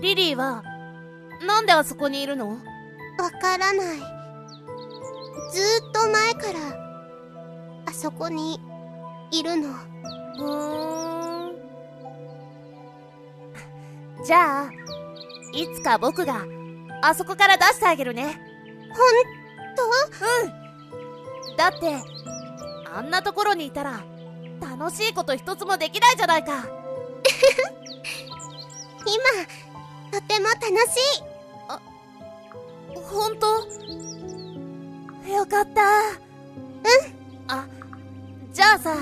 リリーは、なんであそこにいるの？わからない。ずーっと前から、あそこに、いるの。ふーん。じゃあ、いつか僕が、あそこから出してあげるね。ほんうん。だって、あんなところにいたら、楽しいこと一つもできないじゃないか。今、とても楽しい。ほんとよかった。うん。あ、じゃあさ、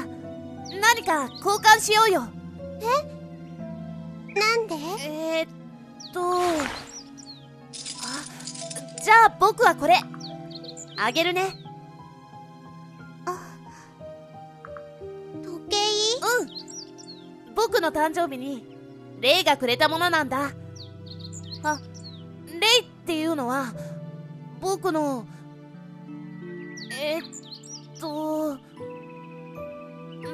何か交換しようよ。なんで？えー、っと、あ、じゃあ僕はこれ、あげるね。時計？うん。僕の誕生日に、レイがくれたものなんだ。あ、レイっていうのは、僕の、えーっと、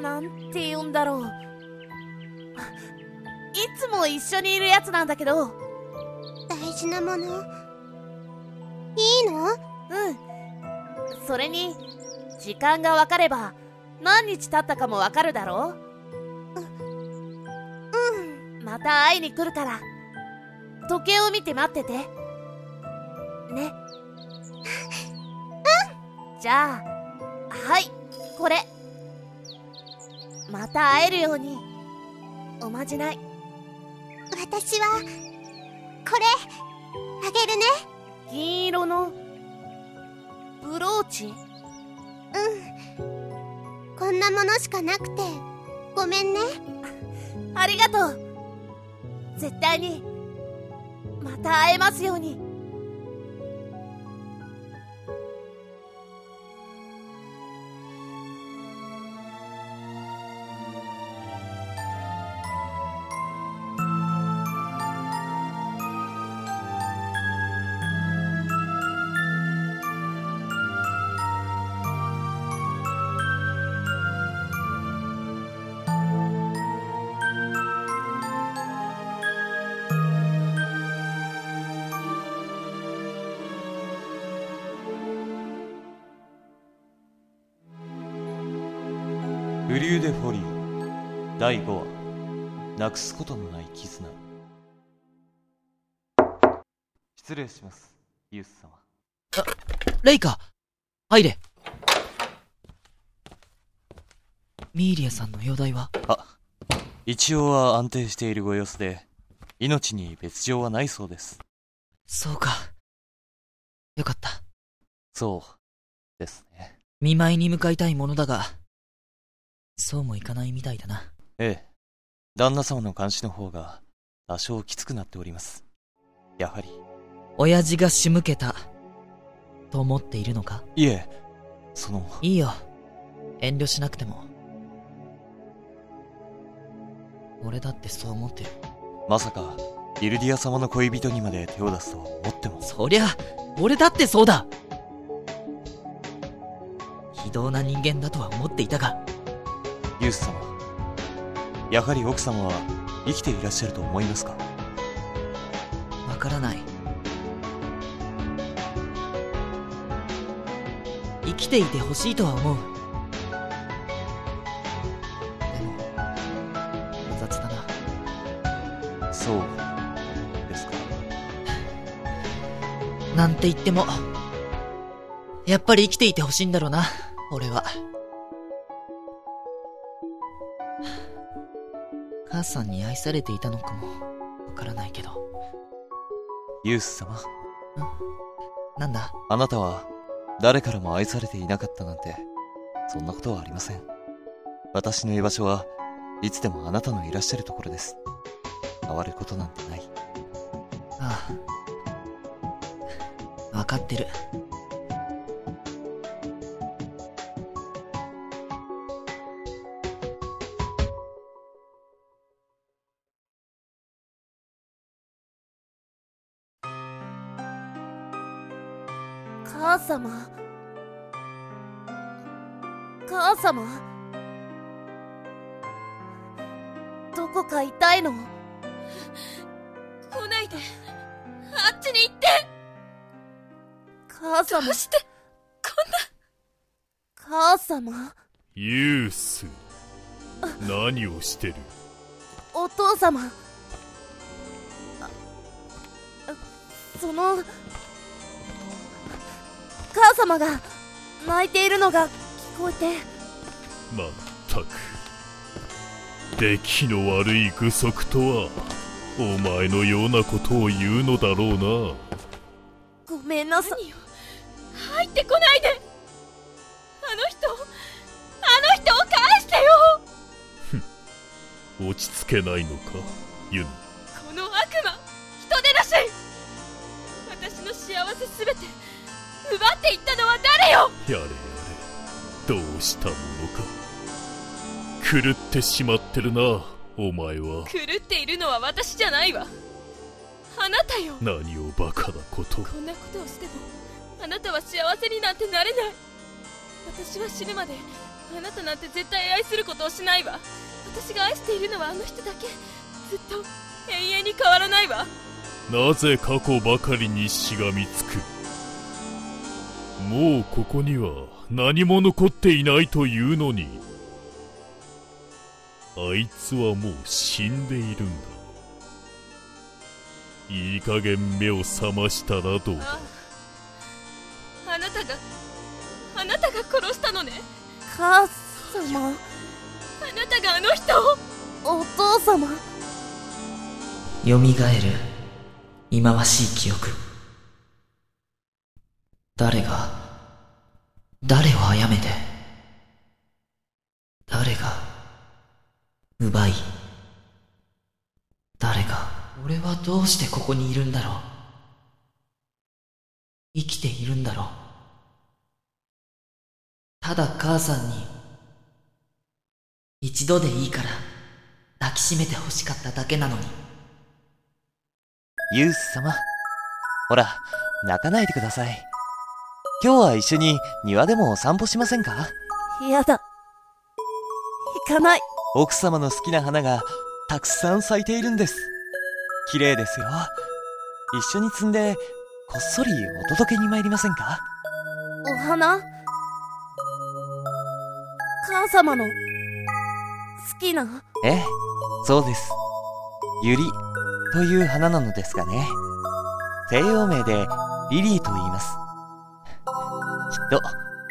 なんて言うんだろう。いつも一緒にいるやつなんだけど、大事なもの？いいの？うん。それに、時間がわかれば、何日経ったかもわかるだろうん。また会いに来るから、時計を見て待ってて。ね。じゃあ、はい、これ。また会えるように、おまじない。私は、これ、あげるね。銀色の、ブローチ？うん。こんなものしかなくて、ごめんね。ありがとう絶対に、また会えますように。ブリューデフォリー。第5話。なくすことのない絆。失礼します。ユース様。レイカ入れ。ミーリアさんの容体は？あ一応は安定しているご様子で命に別状はないそうです。そうか。よかった。そうですね。見舞いに向かいたいものだが、そうもいかないみたいだな。ええ旦那様の監視の方が多少きつくなっておりますやはり親父が仕向けた、と思っているのか？いえそのいいよ。遠慮しなくても。俺だってそう思ってる。まさかギルディア様の恋人にまで手を出すとは思ってもそりゃ、俺だってそうだ非道な人間だとは思っていたが、ユース様やはり奥様は生きていらっしゃると思いますか？わからない。生きていてほしいとは思う。でも、複雑だな。そうですか なんて言っても、やっぱり生きていてほしいんだろうな、俺は。母さんに愛されていたのかも、わからないけど。ユース様。なんだ？あなたは誰からも愛されていなかったなんてそんなことはありません。私の居場所はいつでもあなたのいらっしゃるところです。変わることなんてない。ああ。わかってる。母様。母様。どこか痛いの？来ないで。あっちに行って。母様。どう、して、こんな。母様、ユース。何をしてる？お父様。あその、母様が泣いているのが聞こえて、まったく出来の悪い具足とはお前のようなことを言うのだろうな。ごめんなさい。入ってこないで。あの人あの人を返してよ。落ち着けないのかユヌこの悪魔人でなし。私の幸せすべて奪っていったのは誰よ？やれやれ。どうしたものか。狂ってしまってるなお前は。狂っているのは私じゃないわ。あなたよ。何をバカなこと。こんなことをしてもあなたは幸せになんてなれない。私は死ぬまであなたなんて絶対愛することをしないわ。私が愛しているのはあの人だけ。ずっと永遠に変わらないわ。なぜ過去ばかりにしがみつく？もうここには何も残っていないというのにあいつはもう死んでいるんだ。いい加減目を覚ましたらどうだ？あなたがあなたが殺したのね。母様、あなたがあの人を。お父様、蘇る忌まわしい記憶誰が誰を殺めて誰が奪い誰が俺はどうしてここにいるんだろう生きているんだろうただ母さんに一度でいいから抱きしめて欲しかっただけなのにユース様。ほら、泣かないでください。今日は一緒に庭でもお散歩しませんか？嫌だ。行かない。奥様の好きな花がたくさん咲いているんです。綺麗ですよ。一緒に摘んで、こっそりお届けに参りませんか？お花？母様の、好きな？ええ、そうです。ユリという花なのですがね。西洋名でリリーと言います。きっと、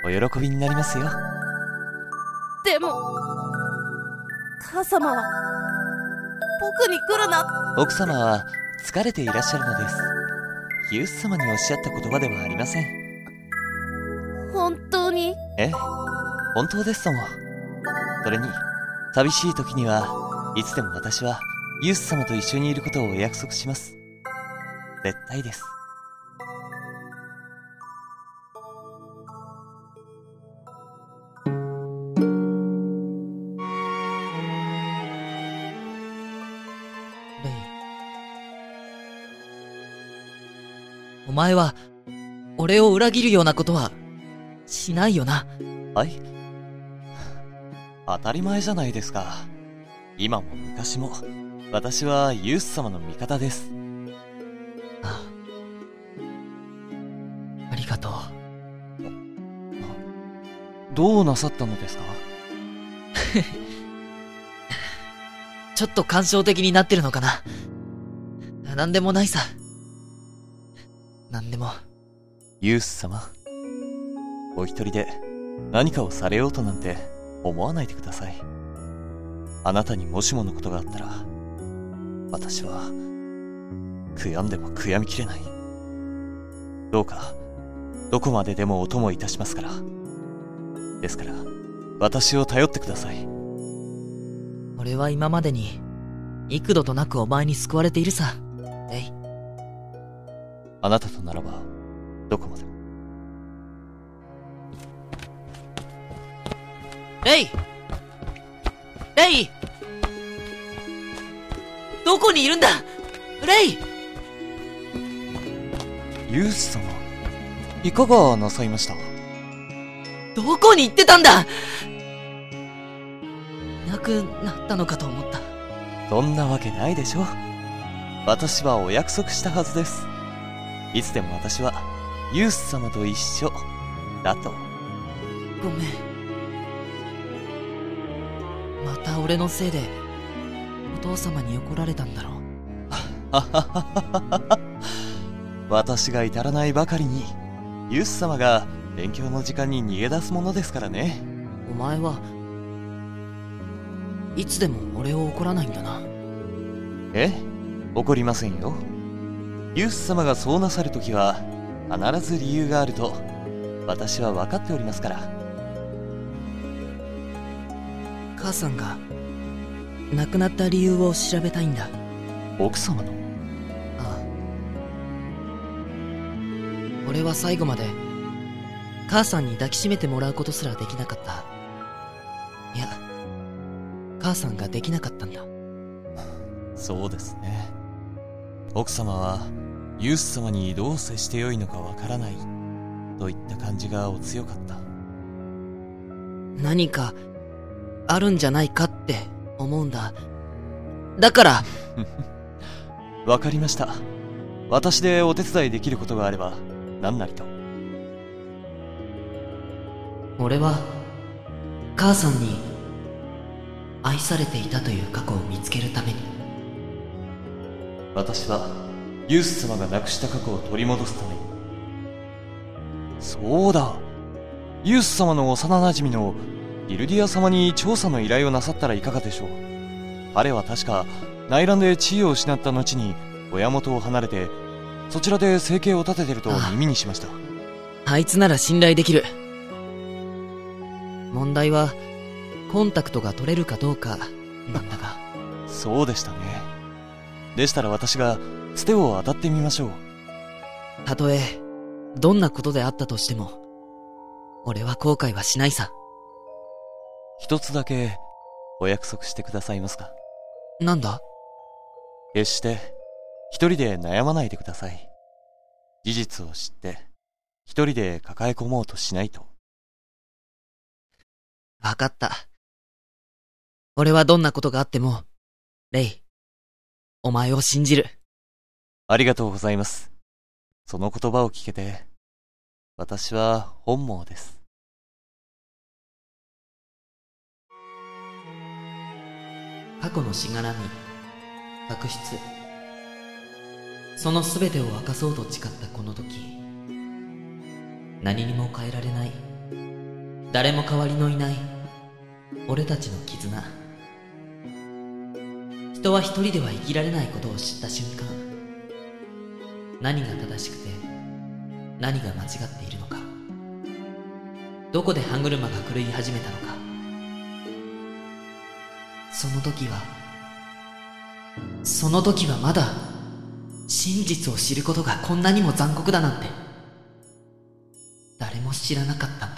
お喜びになりますよ。でも、母様は、僕に来るな。奥様は疲れていらっしゃるのです。ヒュース様におっしゃった言葉ではありません。本当に？え？え、本当ですとも。それに、寂しい時には、いつでも私は、ユース様と一緒にいることをお約束します。絶対です。前は、俺を裏切るようなことは、しないよな。はい当たり前じゃないですか。今も昔も、私はユース様の味方です。あありがとう。どうなさったのですか？ちょっと感傷的になってるのかな。なんでもないさ。なんでも。ユース様。お一人で何かをされようとなんて思わないでください。あなたにもしものことがあったら、私は、悔やんでも悔やみきれない。どうか、どこまででもお供いたしますから。ですから、私を頼ってください。俺は今までに、幾度となくお前に救われているさ。あなたとならば、どこまでも。レイ!レイ!どこにいるんだ?レイ!ユース様、いかがなさいました？どこに行ってたんだ?いなくなったのかと思った。そんなわけないでしょ。私はお約束したはずですいつでも私はユース様と一緒だとごめん。また俺のせいで、お父様に怒られたんだろう。私が至らないばかりにユース様が勉強の時間に逃げ出すものですからねお前は、いつでも俺を怒らないんだな。え？怒りませんよユース様がそうなさるときは必ず理由があると私は分かっておりますから母さんが、亡くなった理由を調べたいんだ。奥様の？ああ。俺は最後まで、母さんに抱きしめてもらうことすらできなかった。いや、母さんができなかったんだ。そうですね奥様はユース様にどう接してよいのかわからないといった感じがお強かった。何か、あるんじゃないかって思うんだ。だから、わかりました。私でお手伝いできることがあれば何なりと。俺は、母さんに、愛されていたという過去を見つけるために、私はユース様が亡くした過去を取り戻すために。そうだ。ユース様の幼馴染のギルディア様に調査の依頼をなさったらいかがでしょう。彼は確か内乱で地位を失った後に親元を離れてそちらで生計を立ててると耳にしました。あいつなら信頼できる。問題は、コンタクトが取れるかどうか、なんだが。そうでしたねでしたら私がつてを当たってみましょう。たとえ、どんなことであったとしても、俺は後悔はしないさ。一つだけお約束してくださいますか？なんだ？決して一人で悩まないでください。事実を知って一人で抱え込もうとしないと。わかった。俺はどんなことがあっても、レイ、お前を信じる。ありがとうございますその言葉を聞けて私は本望です過去のしがらみ、悪質。その全てを明かそうと誓ったこの時、何にも変えられない、誰も代わりのいない、俺たちの絆。人は一人では生きられないことを知った瞬間、何が正しくて、何が間違っているのか、どこで歯車が狂い始めたのか、その時は、その時はまだ、真実を知ることがこんなにも残酷だなんて、誰も知らなかった。